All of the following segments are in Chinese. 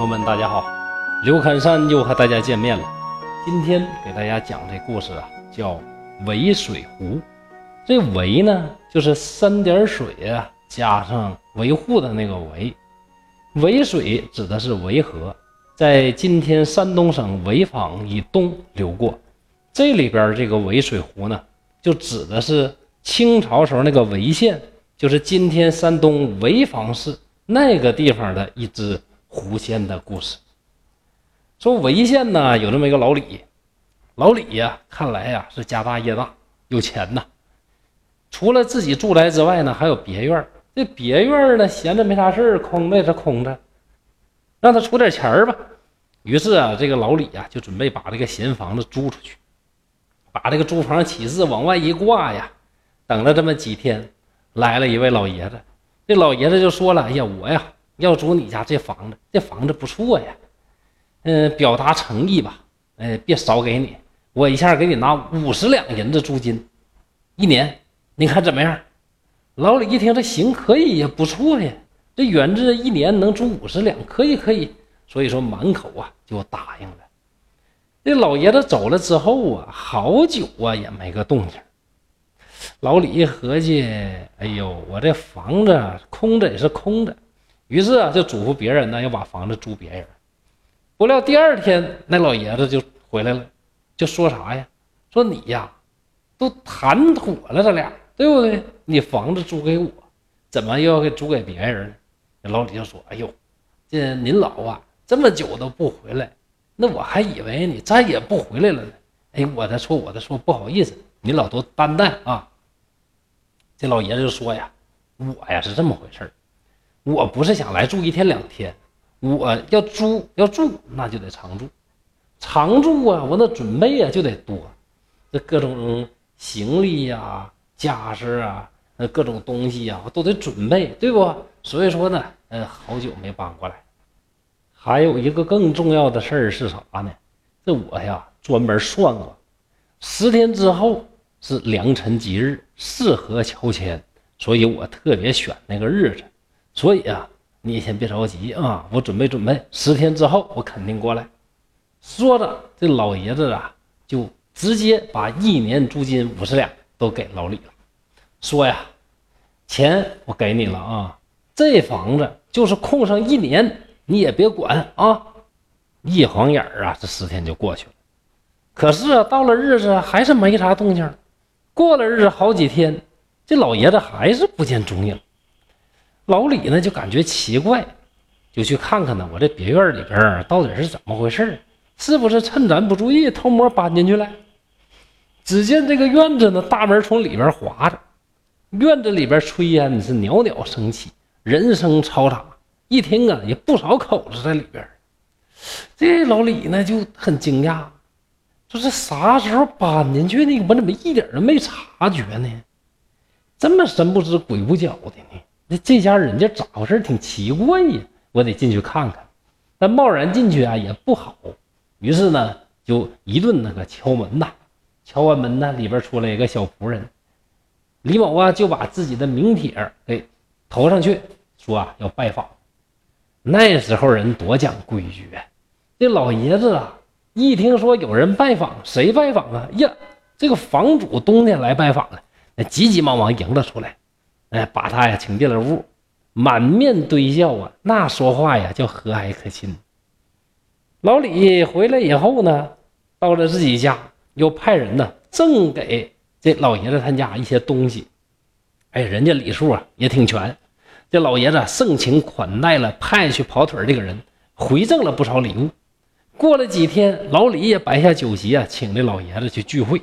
朋友们，大家好，刘侃山又和大家见面了。今天给大家讲这故事啊，叫维水湖。这维呢，就是三点水啊，加上维护的那个维。维水指的是维河，在今天山东省潍坊以东流过。这里边这个维水湖呢，就指的是清朝时候那个潍县，就是今天山东潍坊市那个地方的一支。狐仙的故事，说潍县呢有这么一个老李，老李呀，看来呀是家大业大，有钱呐。除了自己住宅之外呢，还有别院这别院呢闲着没啥事空的是空着，让他出点钱吧。于是啊，这个老李呀就准备把这个闲房子租出去，把这个租房启事往外一挂呀。等了这么几天，来了一位老爷子，这老爷子就说了：“哎呀，我呀。”要租你家这房子，这房子不错呀，嗯，表达诚意吧，哎，别少给你，我一下给你拿五十两银子租金，一年，你看怎么样？老李一听，这行，可以呀，不错呀，这远志一年能租五十两，可以可以，所以说满口啊就答应了。这老爷子走了之后啊，好久啊也没个动静。老李一合计，哎呦，我这房子空着也是空着。于是啊，就嘱咐别人呢，要把房子租别人。不料第二天，那老爷子就回来了，就说啥呀？说你呀，都谈妥了，咱俩对不对？你房子租给我，怎么又要给租给别人呢？老李就说：“哎呦，这您老啊，这么久都不回来，那我还以为你再也不回来了呢。哎，我的错，我的错，不好意思，您老多担待啊。”这老爷子就说呀：“我呀是这么回事儿。”我不是想来住一天两天，我要租要住那就得常住，常住啊，我那准备啊就得多，这各种行李呀、家事啊、那各种东西呀，我都得准备，对不？所以说呢，呃，好久没搬过来。还有一个更重要的事儿是啥呢？这我呀专门算过，十天之后是良辰吉日，适合乔迁，所以我特别选那个日子。所以啊，你先别着急啊，我准备准备，十天之后我肯定过来。说着，这老爷子啊，就直接把一年租金五十两都给老李了，说呀，钱我给你了啊，这房子就是空上一年，你也别管啊。一晃眼啊，这十天就过去了。可是啊，到了日子还是没啥动静。过了日子好几天，这老爷子还是不见踪影。老李呢就感觉奇怪，就去看看呢，我这别院里边到底是怎么回事是不是趁咱不注意偷摸搬进去了？只见这个院子呢，大门从里边划着，院子里边炊烟是袅袅升起，人声嘈杂，一听啊，也不少口子在里边。这老李呢就很惊讶，说这啥时候搬进去的？我怎么一点都没察觉呢？这么神不知鬼不觉的呢？那这家人家咋回事？挺奇怪呀，我得进去看看。但贸然进去啊也不好，于是呢就一顿那个敲门呐。敲完门呢，里边出来一个小仆人，李某啊就把自己的名帖给投上去，说啊要拜访。那时候人多讲规矩啊，这老爷子啊一听说有人拜访，谁拜访啊？呀，这个房主冬天来拜访了，那急急忙忙迎了出来。哎，把他呀请进了屋，满面堆笑啊，那说话呀叫和蔼可亲。老李回来以后呢，到了自己家，又派人呢赠给这老爷子他家一些东西。哎，人家礼数啊也挺全，这老爷子盛情款待了派去跑腿这个人，回赠了不少礼物。过了几天，老李也摆下酒席啊，请这老爷子去聚会，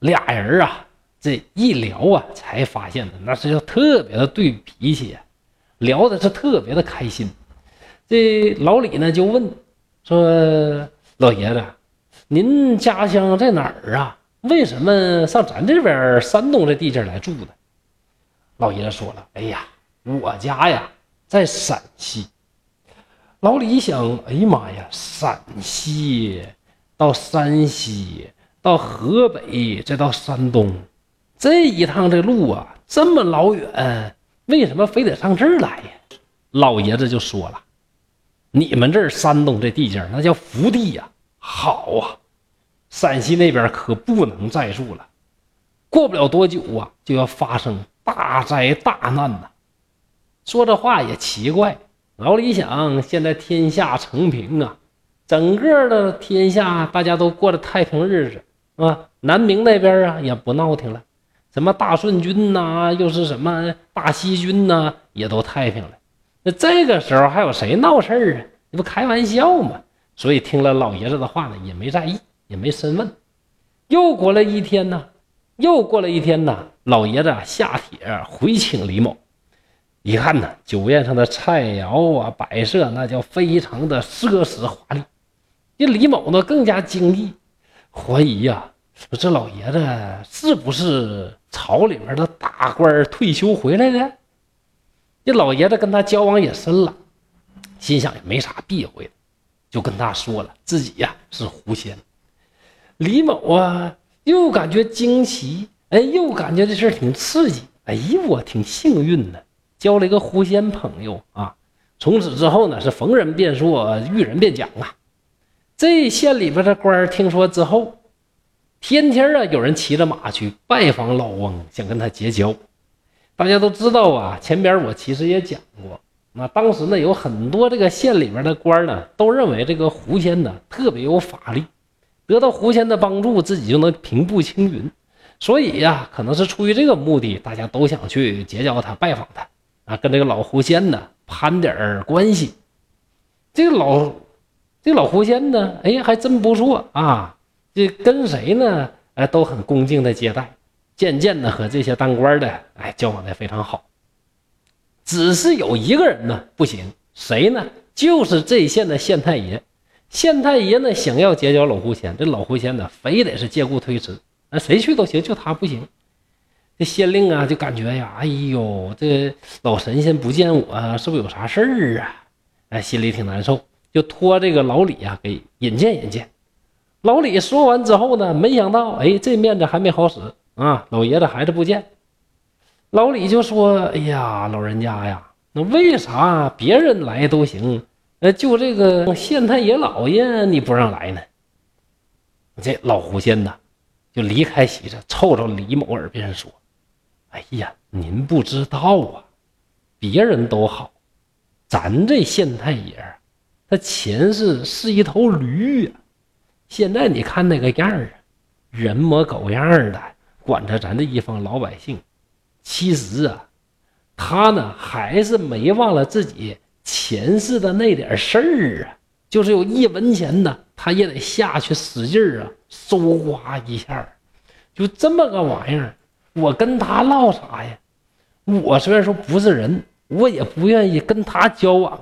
俩人啊。这一聊啊，才发现的那是要特别的对脾气呀，聊的是特别的开心。这老李呢就问说：“老爷子，您家乡在哪儿啊？为什么上咱这边山东这地界来住的？”老爷子说了：“哎呀，我家呀在陕西。”老李想：“哎呀妈呀，陕西到山西到河北再到山东。”这一趟这路啊，这么老远，为什么非得上这儿来呀？老爷子就说了：“你们这儿山东这地界那叫福地呀，好啊！陕西那边可不能再住了，过不了多久啊，就要发生大灾大难呐。说这话也奇怪，老李想，现在天下成平啊，整个的天下大家都过着太平日子啊，南明那边啊也不闹腾了，什么大顺军呐，又是什么大西军呐，也都太平了。那这个时候还有谁闹事儿啊？你不开玩笑吗？所以听了老爷子的话呢，也没在意，也没深问。又过了一天呢，又过了一天呢，老爷子下帖回请李某。一看呢，酒宴上的菜肴啊，摆设那叫非常的奢侈华丽。这李某呢更加惊异，怀疑呀，说这老爷子是不是朝里面的大官退休回来的？这老爷子跟他交往也深了，心想也没啥避讳的，就跟他说了自己呀是狐仙。李某啊又感觉惊奇，哎，又感觉这事挺刺激，哎呀，我挺幸运的。交了一个狐仙朋友啊！从此之后呢，是逢人便说，遇人便讲啊。这县里边的官听说之后，天天啊有人骑着马去拜访老翁，想跟他结交。大家都知道啊，前边我其实也讲过，那当时呢有很多这个县里面的官呢，都认为这个狐仙呢特别有法力，得到狐仙的帮助，自己就能平步青云。所以呀，可能是出于这个目的，大家都想去结交他，拜访他。啊，跟这个老狐仙呢攀点关系，这个老这个老狐仙呢，哎，还真不错啊！这跟谁呢？哎，都很恭敬的接待，渐渐的和这些当官的哎交往的非常好。只是有一个人呢不行，谁呢？就是这县的县太爷。县太爷呢想要结交老狐仙，这老狐仙呢非得是借故推辞，那谁去都行，就他不行。这县令啊，就感觉呀，哎呦，这老神仙不见我，是不是有啥事儿啊？哎，心里挺难受，就托这个老李啊给引荐引荐。老李说完之后呢，没想到，哎，这面子还没好使啊，老爷子还是不见。老李就说：“哎呀，老人家呀，那为啥别人来都行，呃，就这个县太爷老爷你不让来呢？”这老狐仙呢，就离开席子，凑到李某耳边说。哎呀，您不知道啊，别人都好，咱这县太爷，他前世是一头驴呀，现在你看那个样儿啊，人模狗样的，管着咱这一方老百姓。其实啊，他呢还是没忘了自己前世的那点事儿啊，就是有一文钱呢，他也得下去使劲儿啊，搜刮一下，就这么个玩意儿。我跟他唠啥呀？我虽然说不是人，我也不愿意跟他交往，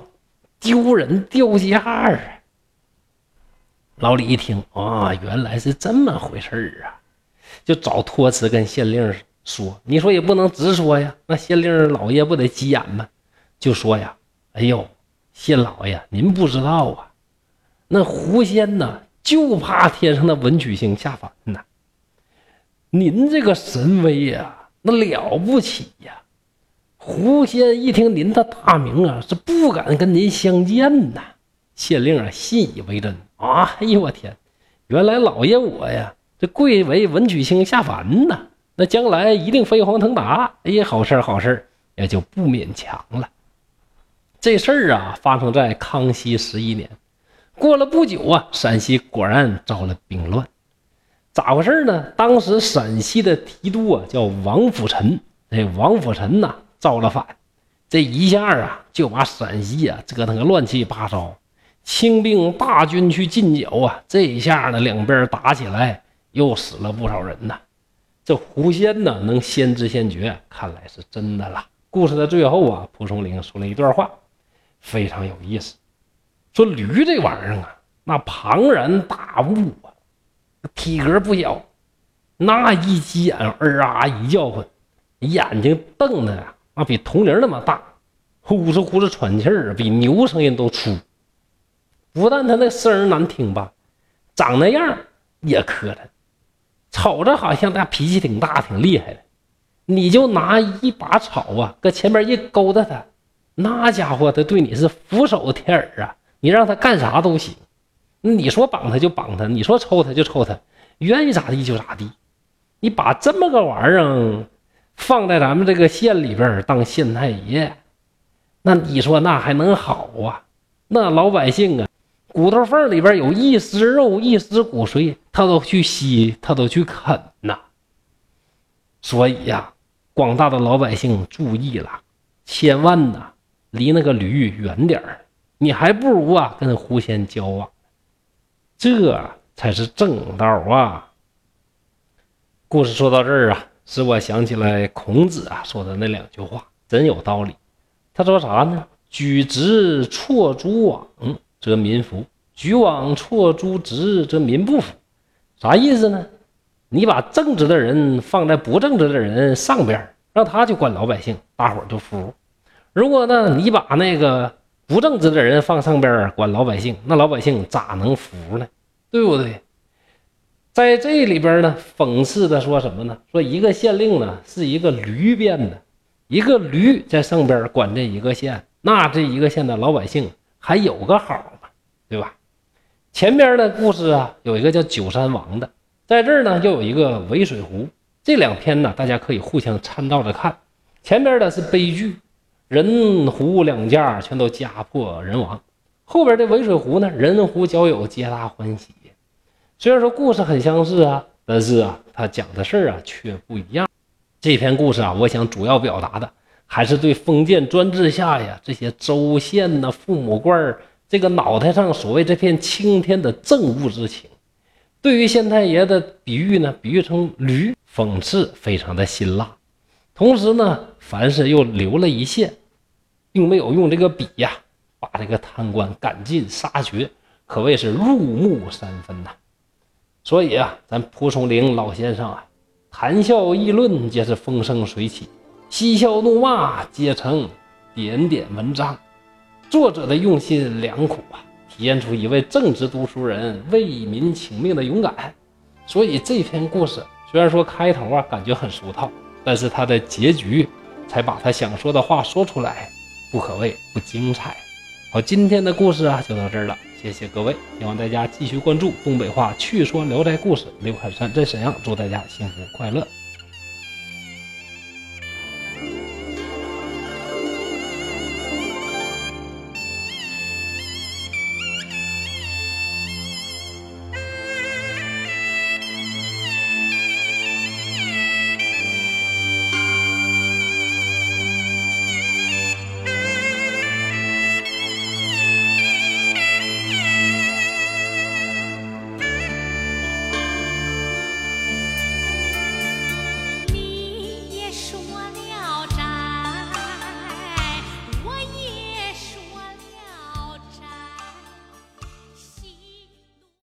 丢人掉价啊！老李一听啊，原来是这么回事儿啊，就找托词跟县令说。你说也不能直说呀，那县令老爷不得急眼吗？就说呀，哎呦，县老爷，您不知道啊，那狐仙呢，就怕天上的文曲星下凡呢。您这个神威呀，那了不起呀！狐仙一听您的大名啊，是不敢跟您相见呐。县令啊，信以为真啊！哎呦我天，原来老爷我呀，这贵为文曲星下凡呐，那将来一定飞黄腾达。哎呀，好事好事也就不勉强了。这事儿啊，发生在康熙十一年。过了不久啊，陕西果然遭了兵乱。咋回事呢？当时陕西的提督啊叫王辅臣，这王辅臣呐造了反，这一下啊就把陕西啊折腾个乱七八糟，清兵大军去进剿啊，这一下呢两边打起来，又死了不少人呐。这狐仙呢能先知先觉，看来是真的了。故事的最后啊，蒲松龄说了一段话，非常有意思，说驴这玩意儿啊，那庞然大物啊。体格不小，那一急眼，儿啊一叫唤，眼睛瞪的呀，那比铜铃那么大，呼哧呼哧喘气儿，比牛声音都粗。不但他那声儿难听吧，长那样也磕碜，瞅着好像他脾气挺大、挺厉害的。你就拿一把草啊，搁前面一勾搭他，那家伙他对你是俯首帖耳啊，你让他干啥都行。你说绑他就绑他，你说抽他就抽他，愿意咋地就咋地。你把这么个玩意儿放在咱们这个县里边当县太爷，那你说那还能好啊？那老百姓啊，骨头缝里边有一丝肉、一丝骨髓，他都去吸，他都去啃呐。所以呀，广大的老百姓注意了，千万呐，离那个驴远点儿。你还不如啊，跟狐仙交往。这才是正道啊！故事说到这儿啊，使我想起来孔子啊说的那两句话，真有道理。他说啥呢？举直错诸枉，则民服；举枉错诸直，则民不服。啥意思呢？你把正直的人放在不正直的人上边，让他去管老百姓，大伙儿就服。如果呢，你把那个不正直的人放上边管老百姓，那老百姓咋能服呢？对不对？在这里边呢，讽刺的说什么呢？说一个县令呢是一个驴变的，一个驴在上边管这一个县，那这一个县的老百姓还有个好嘛？对吧？前边的故事啊，有一个叫九山王的，在这儿呢又有一个尾水湖，这两篇呢大家可以互相参照着看。前边的是悲剧。人湖两家全都家破人亡，后边的尾水湖呢，人湖交友，皆大欢喜。虽然说故事很相似啊，但是啊，他讲的事儿啊却不一样。这篇故事啊，我想主要表达的还是对封建专制下呀这些州县呐、父母官儿这个脑袋上所谓这片青天的憎恶之情。对于县太爷的比喻呢，比喻成驴，讽刺非常的辛辣。同时呢，凡是又留了一线。并没有用这个笔呀，把这个贪官赶尽杀绝，可谓是入木三分呐。所以啊，咱蒲松龄老先生啊，谈笑议论皆是风生水起，嬉笑怒骂皆成点点文章。作者的用心良苦啊，体现出一位正直读书人为民请命的勇敢。所以这篇故事虽然说开头啊感觉很俗套，但是他的结局才把他想说的话说出来。不可谓不精彩。好，今天的故事啊就到这儿了，谢谢各位，希望大家继续关注东北话趣说聊斋故事。刘海山在沈阳，祝大家幸福快乐。